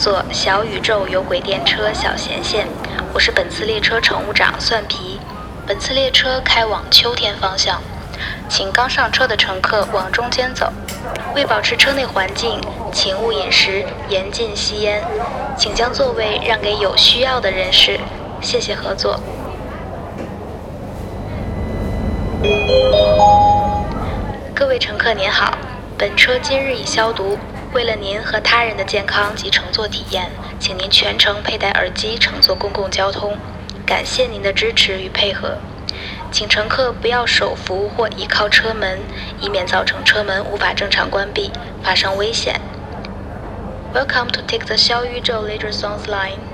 坐小宇宙有轨电车小贤线，我是本次列车乘务长蒜皮。本次列车开往秋天方向，请刚上车的乘客往中间走。为保持车内环境，请勿饮食，严禁吸烟。请将座位让给有需要的人士，谢谢合作。各位乘客您好，本车今日已消毒。为了您和他人的健康及乘坐体验，请您全程佩戴耳机乘坐公共交通。感谢您的支持与配合。请乘客不要手扶或倚靠车门，以免造成车门无法正常关闭，发生危险。Welcome to take the 小宇宙 Later Songs Line.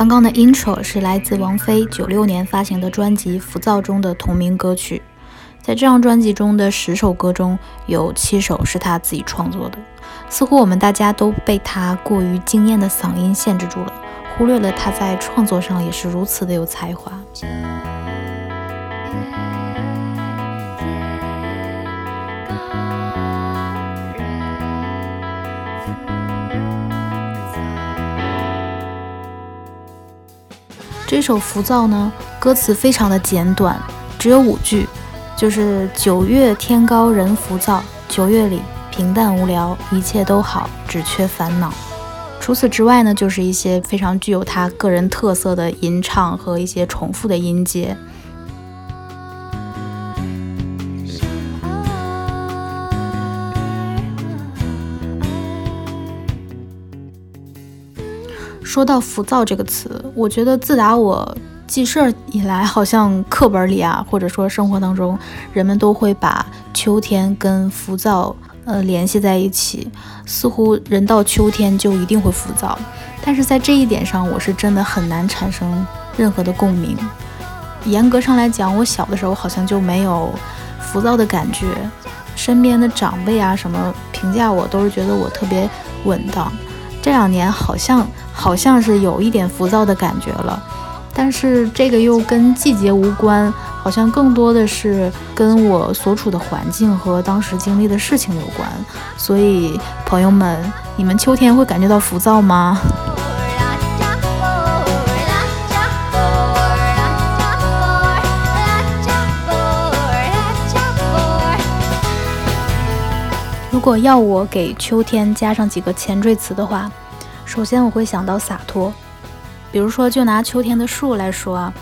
刚刚的 intro 是来自王菲九六年发行的专辑《浮躁》中的同名歌曲。在这张专辑中的十首歌中，有七首是她自己创作的。似乎我们大家都被她过于惊艳的嗓音限制住了，忽略了她在创作上也是如此的有才华。这首《浮躁》呢，歌词非常的简短，只有五句，就是九月天高人浮躁，九月里平淡无聊，一切都好，只缺烦恼。除此之外呢，就是一些非常具有他个人特色的吟唱和一些重复的音节。说到浮躁这个词，我觉得自打我记事儿以来，好像课本里啊，或者说生活当中，人们都会把秋天跟浮躁呃联系在一起，似乎人到秋天就一定会浮躁。但是在这一点上，我是真的很难产生任何的共鸣。严格上来讲，我小的时候好像就没有浮躁的感觉。身边的长辈啊什么评价我，都是觉得我特别稳当。这两年好像好像是有一点浮躁的感觉了，但是这个又跟季节无关，好像更多的是跟我所处的环境和当时经历的事情有关。所以朋友们，你们秋天会感觉到浮躁吗？如果要我给秋天加上几个前缀词的话，首先我会想到洒脱。比如说，就拿秋天的树来说啊，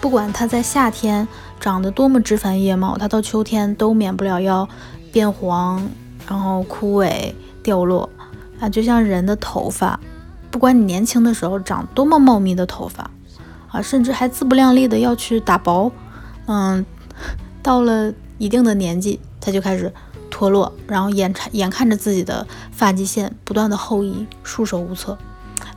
不管它在夏天长得多么枝繁叶茂，它到秋天都免不了要变黄，然后枯萎掉落啊。就像人的头发，不管你年轻的时候长多么茂密的头发啊，甚至还自不量力的要去打薄，嗯，到了一定的年纪，它就开始。脱落，然后眼看眼看着自己的发际线不断的后移，束手无策。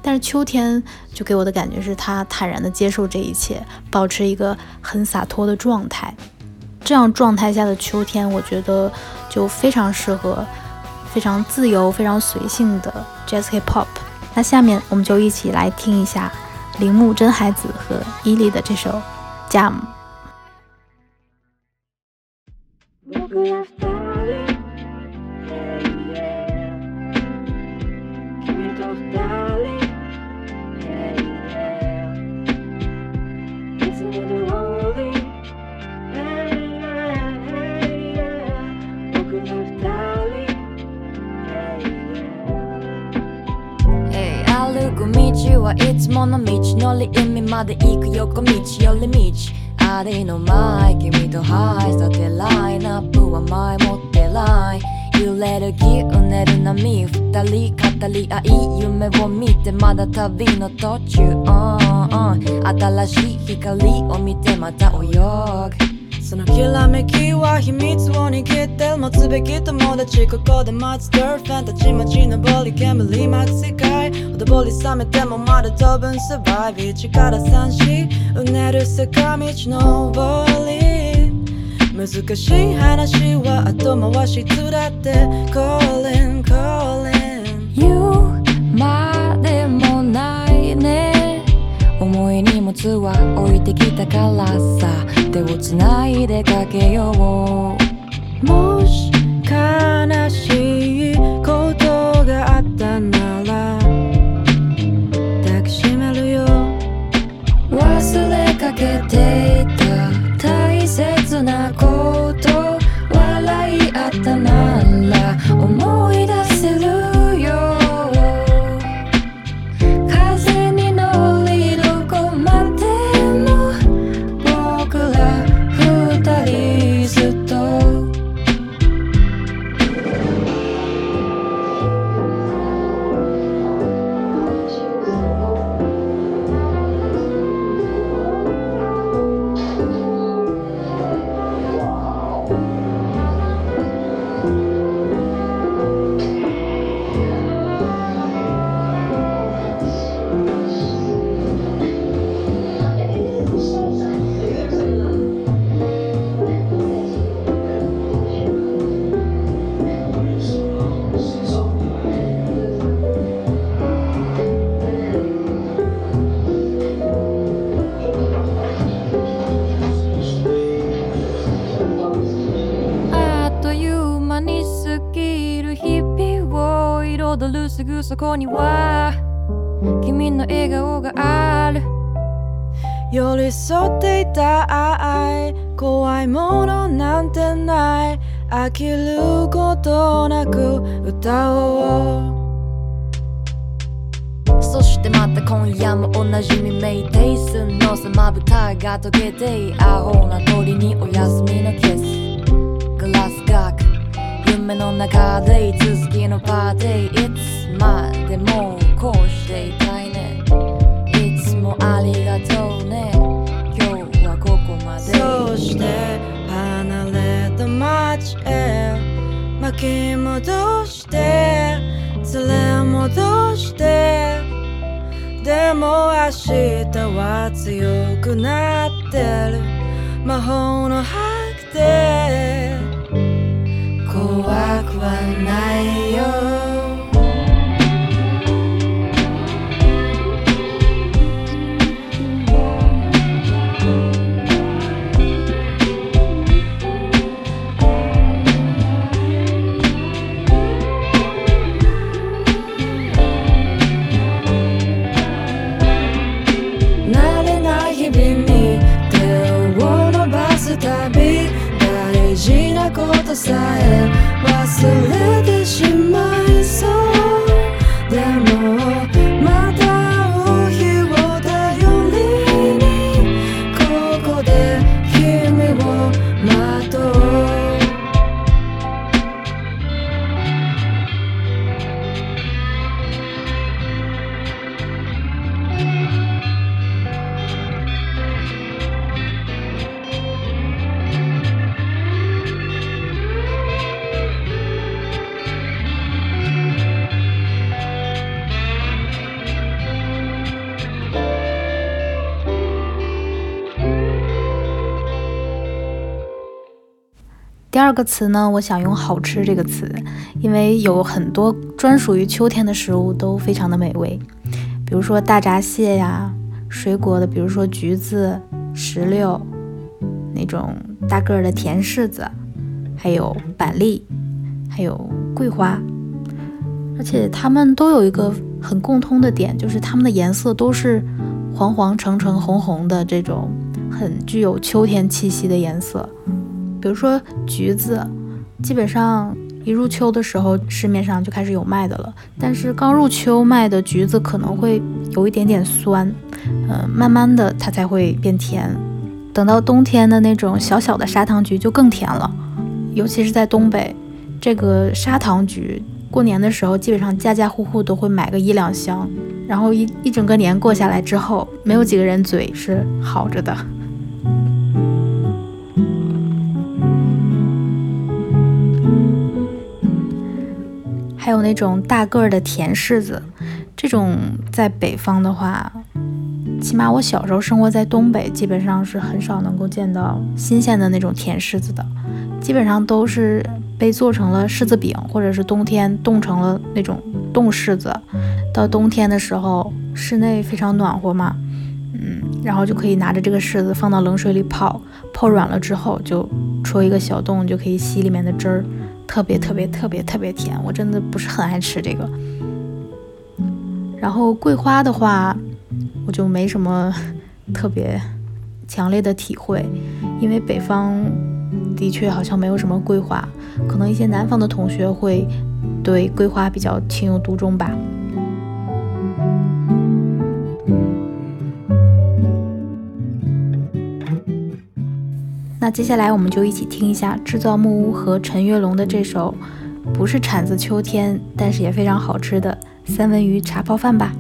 但是秋天就给我的感觉是他坦然的接受这一切，保持一个很洒脱的状态。这样状态下的秋天，我觉得就非常适合非常自由、非常随性的 Jazz Hip Hop。那下面我们就一起来听一下铃木真海子和伊利的这首 Jam。はいつもの道のり海まで行く横道寄り道。ありの前君とハイさてラインナップは前もってライン揺れる木うねる波二人語り合い夢を見てまだ旅の途中、うんうん、新しい光を見てまた泳ぐ。そのきらめきは秘密を握って持つべき友達ここで待つガールフェンたち街登り煙巻く世界ほとぼり冷めてもまだ当分サバイブ1から3しうねる坂道登り難しい話は後回しつらって Calling calling 言うまでもないね。重い荷物は置いてきたからさ。手をつないでかけよう。もし悲しいことがあったなら抱きしめるよ。忘れかけていた。大切なこと。こには君の笑顔がある。寄り添っていた愛怖いものなんてない。飽きることなく歌おう。そしてまた今夜もおなじみメイテイスのさまぶたが溶けてアホな鳥にお休みのキス。グラスガク夢の中でいつ好きのパーティーまでもこうしていたいね。いつもありがとうね。今日はここまで。そして離れた街へ。巻き戻して。連れ戻して。でも明日は強くなってる。魔法のハグでくはないよ。第二个词呢，我想用“好吃”这个词，因为有很多专属于秋天的食物都非常的美味，比如说大闸蟹呀，水果的，比如说橘子、石榴，那种大个儿的甜柿子，还有板栗，还有桂花，而且它们都有一个很共通的点，就是它们的颜色都是黄黄橙橙红红的这种很具有秋天气息的颜色。比如说橘子，基本上一入秋的时候，市面上就开始有卖的了。但是刚入秋卖的橘子可能会有一点点酸，嗯、慢慢的它才会变甜。等到冬天的那种小小的砂糖橘就更甜了，尤其是在东北，这个砂糖橘过年的时候基本上家家户户都会买个一两箱，然后一一整个年过下来之后，没有几个人嘴是好着的。还有那种大个儿的甜柿子，这种在北方的话，起码我小时候生活在东北，基本上是很少能够见到新鲜的那种甜柿子的，基本上都是被做成了柿子饼，或者是冬天冻成了那种冻柿子。到冬天的时候，室内非常暖和嘛，嗯，然后就可以拿着这个柿子放到冷水里泡，泡软了之后就戳一个小洞，就可以吸里面的汁儿。特别特别特别特别甜，我真的不是很爱吃这个。然后桂花的话，我就没什么 特别强烈的体会，因为北方的确好像没有什么桂花，可能一些南方的同学会对桂花比较情有独钟吧。那接下来我们就一起听一下制造木屋和陈月龙的这首，不是产自秋天，但是也非常好吃的三文鱼茶泡饭吧。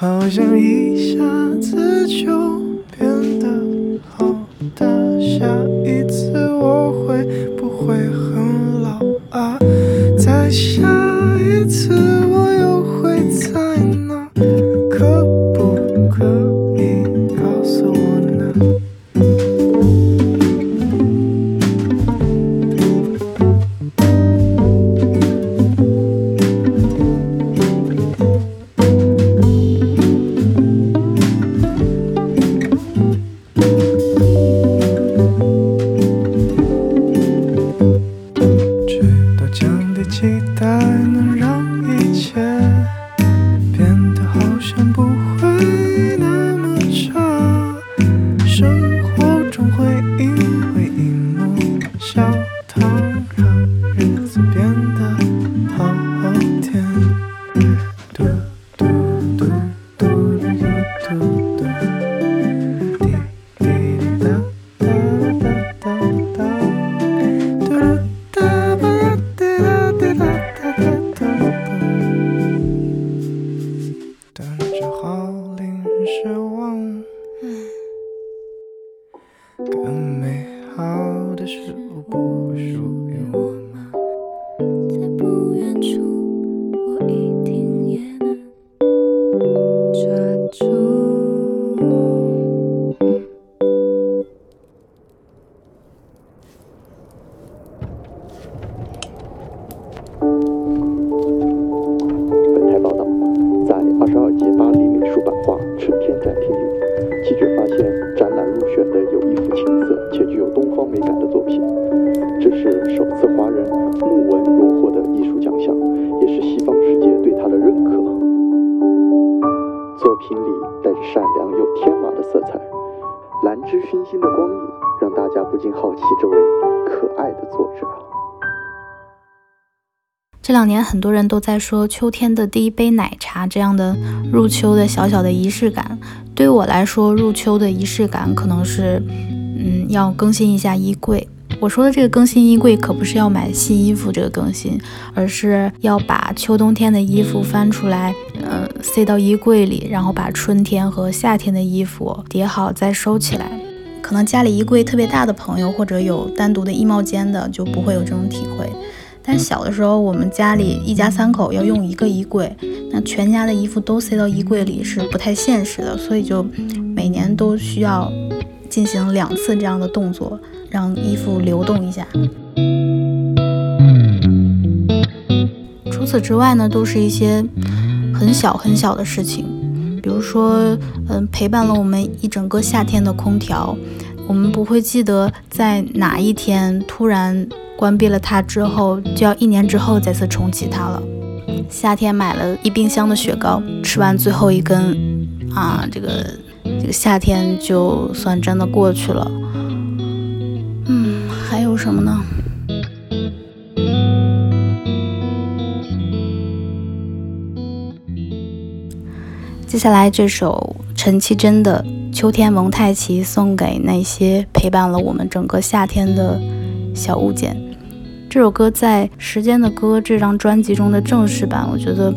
好像一下子就变得好大。下一次我会不会很老啊？再下一次。首次华人穆文荣获的艺术奖项，也是西方世界对他的认可。作品里带着善良又天马的色彩，兰芝熏心的光影让大家不禁好奇这位可爱的作者。这两年很多人都在说秋天的第一杯奶茶这样的入秋的小小的仪式感。对我来说，入秋的仪式感可能是，嗯，要更新一下衣柜。我说的这个更新衣柜，可不是要买新衣服这个更新，而是要把秋冬天的衣服翻出来，呃，塞到衣柜里，然后把春天和夏天的衣服叠好再收起来。可能家里衣柜特别大的朋友，或者有单独的衣帽间的，就不会有这种体会。但小的时候，我们家里一家三口要用一个衣柜，那全家的衣服都塞到衣柜里是不太现实的，所以就每年都需要进行两次这样的动作，让衣服流动一下。除此之外呢，都是一些很小很小的事情，比如说，嗯，陪伴了我们一整个夏天的空调，我们不会记得在哪一天突然。关闭了它之后，就要一年之后再次重启它了。夏天买了一冰箱的雪糕，吃完最后一根，啊，这个夏天就算真的过去了。嗯，还有什么呢？接下来这首陈绮贞的《秋天蒙太奇》送给那些陪伴了我们整个夏天的小物件。这首歌在《时间的歌》这张专辑中的正式版，我觉得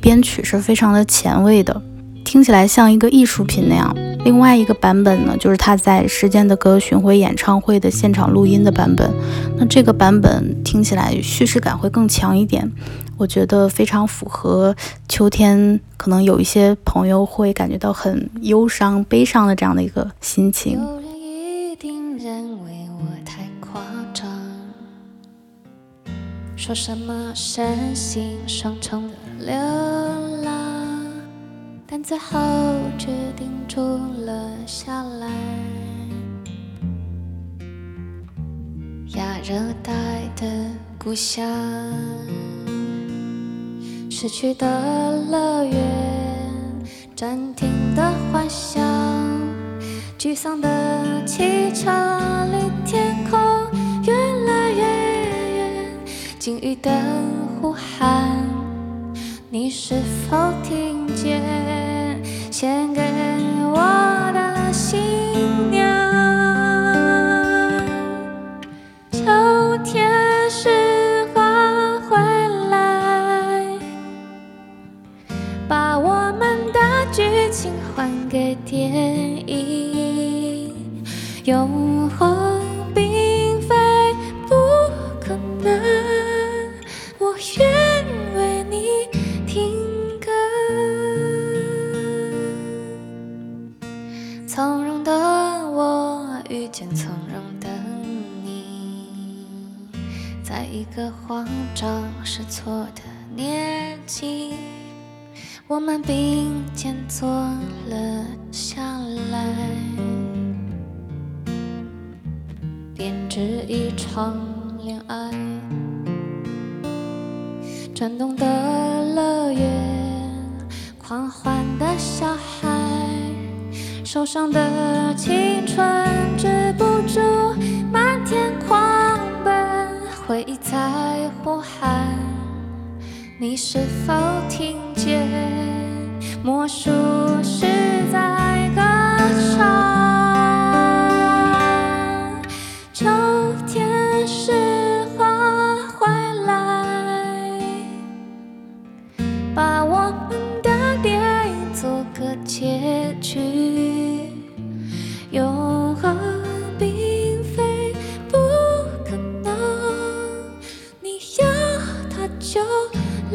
编曲是非常的前卫的，听起来像一个艺术品那样。另外一个版本呢，就是他在《时间的歌》巡回演唱会的现场录音的版本。那这个版本听起来叙事感会更强一点，我觉得非常符合秋天，可能有一些朋友会感觉到很忧伤、悲伤的这样的一个心情。说什么身心双重的流，但最后决定住了下来。亚热带的故乡，逝去的乐园，暂停的幻想。沮丧的汽车离天空越来越远，鲸鱼的呼喊，你是否听见？献给我的新娘。秋天时花回来，把我们的剧情还给电影。永恒个慌张失措的年纪，我们并肩坐了下来，编织一场恋爱。转动的乐园，狂欢的小孩，受伤的青春止不住漫天，在呼喊，你是否听见？魔术师在歌唱。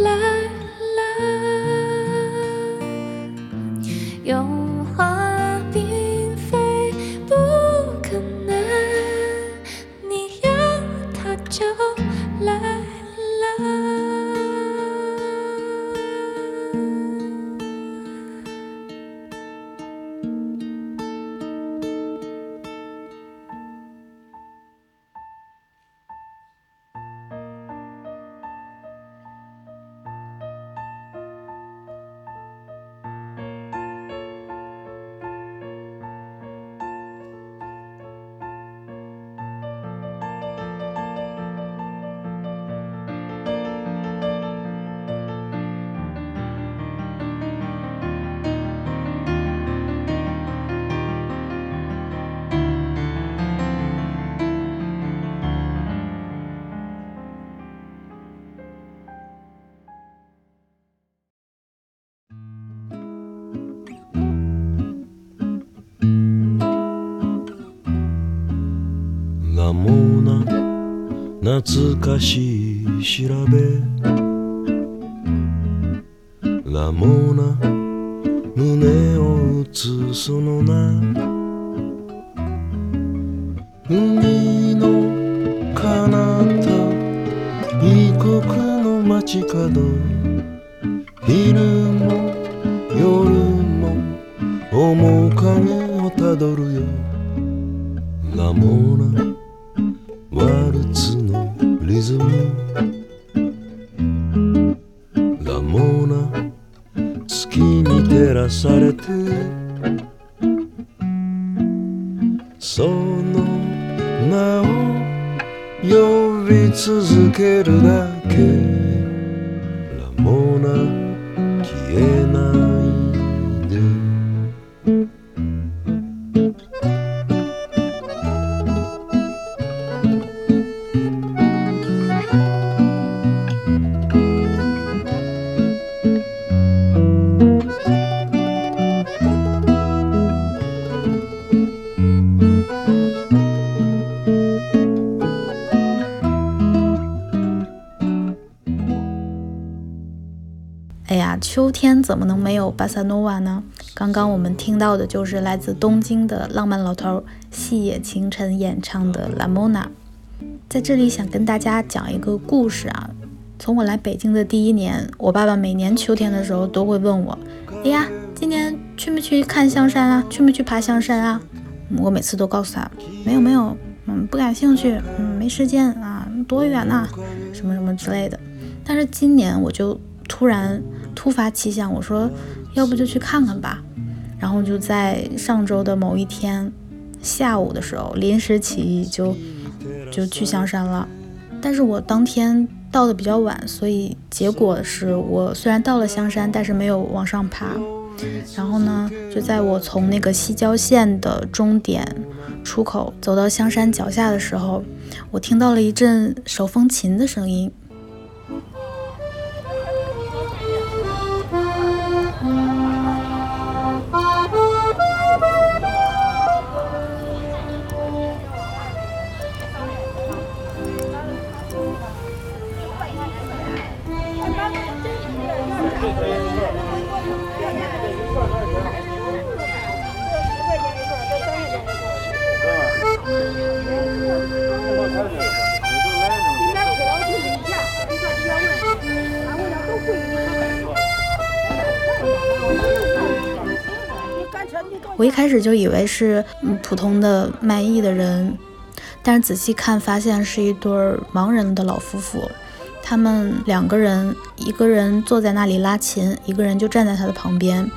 来了。融化并非不可能，你要它就来ラモナ懐かしい調べ。ラモーナ胸を打つその名。海の彼方異国の街角。昼も夜も面影をたどるよ。ラモーナ秋天怎么能没有巴萨诺瓦呢？刚刚我们听到的就是来自东京的浪漫老头细野晴臣演唱的《La Mona》。在这里想跟大家讲一个故事啊。从我来北京的第一年，我爸爸每年秋天的时候都会问我：“哎呀，今年去没去看香山啊？去没去爬香山啊？”我每次都告诉他：“没有没有，嗯，不感兴趣，嗯，没时间啊，多远呐、什么什么之类的。”但是今年我就突然突发奇想，我说要不就去看看吧。然后就在上周的某一天下午的时候，临时起意就就去香山了。但是我当天到的比较晚，所以结果是我虽然到了香山，但是没有往上爬。然后呢，就在我从那个西郊线的终点出口走到香山脚下的时候，我听到了一阵手风琴的声音。我一开始就以为是普通的卖艺的人，但是仔细看发现是一对盲人的老夫妇。他们两个人，一个人坐在那里拉琴，一个人就站在他的旁边。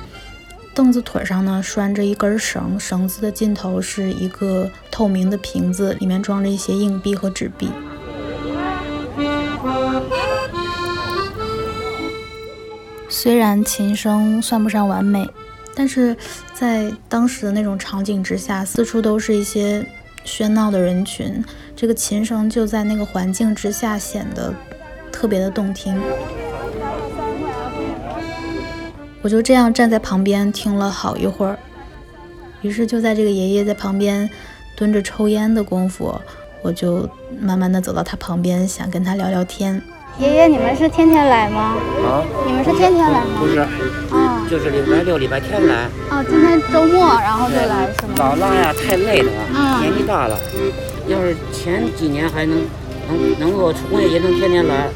凳子腿上呢拴着一根绳，绳子的尽头是一个透明的瓶子，里面装着一些硬币和纸币。虽然琴声算不上完美，但是在当时的那种场景之下，四处都是一些喧闹的人群，这个琴声就在那个环境之下显得特别的动听。我就这样站在旁边听了好一会儿，于是就在这个爷爷在旁边蹲着抽烟的功夫，我就慢慢的走到他旁边，想跟他聊聊天。爷爷，你们是天天来吗？啊，你们是天天来吗？不是，啊就是礼拜六、礼拜天来。哦，今天周末然后就来是吗？老拉呀，太累了，嗯年纪大了。要是前几年还能能能够冲也也能天天来，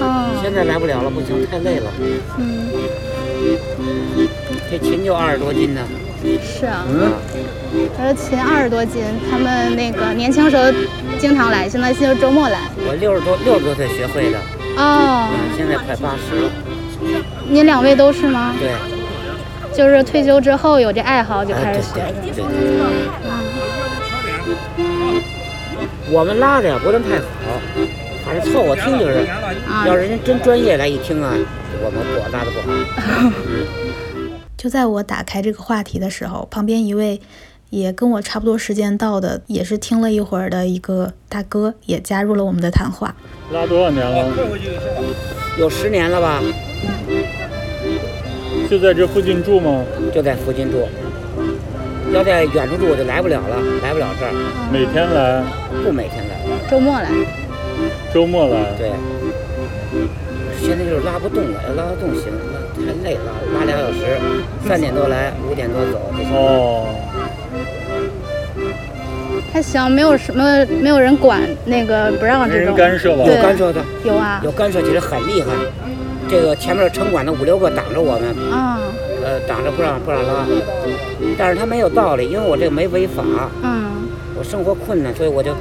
嗯现在来不了了，不行，太累了。嗯，这琴就二十多斤呢。是啊，嗯，我说琴二十多斤，他们那个年轻时候经常来，现在就周末来。我六十多六十多岁学会的，哦，嗯，现在快八十了。您两位都是吗？对，就是退休之后有这爱好就开始学的。对对对。我们拉的呀不能太好，反正凑合听就是。啊要是人真专业来一听啊，我们我拉的不好。就在我打开这个话题的时候，旁边一位也跟我差不多时间到的，也是听了一会儿的一个大哥，也加入了我们的谈话。拉多少年了？有十年了吧，就在这附近住吗？就在附近住。要在远处住我就来不了了，来不了这儿，每天来，不每天来。周末来。周末来。对，现在就是拉不动了，要拉得动行，太累了，拉俩小时，三点多来，五点多走就行。哦，还行，没有什么没有人管那个不让没人这种。干涉吧？有干涉的，有啊。有干涉其实很厉害。这个前面城管的五六个挡着我们，啊，呃，挡着不让不让拉，但是他没有道理，因为我这个没违法，嗯，我生活困难，所以我就，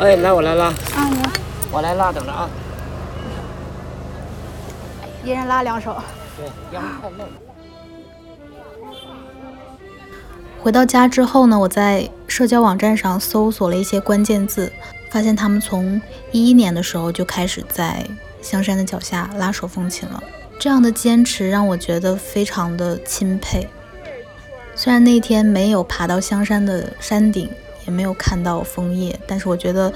哎，来我来拉，啊，你我来拉，等着啊。一人拉两手。对，要不太累。回到家之后呢，我在社交网站上搜索了一些关键字，发现他们从一一年的时候就开始在香山的脚下拉手风琴了。这样的坚持让我觉得非常的钦佩。虽然那天没有爬到香山的山顶，也没有看到枫叶，但是我觉得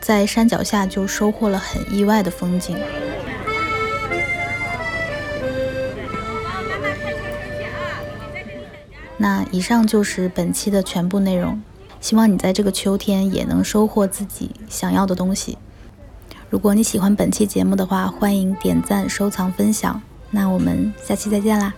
在山脚下就收获了很意外的风景。那以上就是本期的全部内容，希望你在这个秋天也能收获自己想要的东西。如果你喜欢本期节目的话，欢迎点赞、收藏、分享。那我们下期再见啦！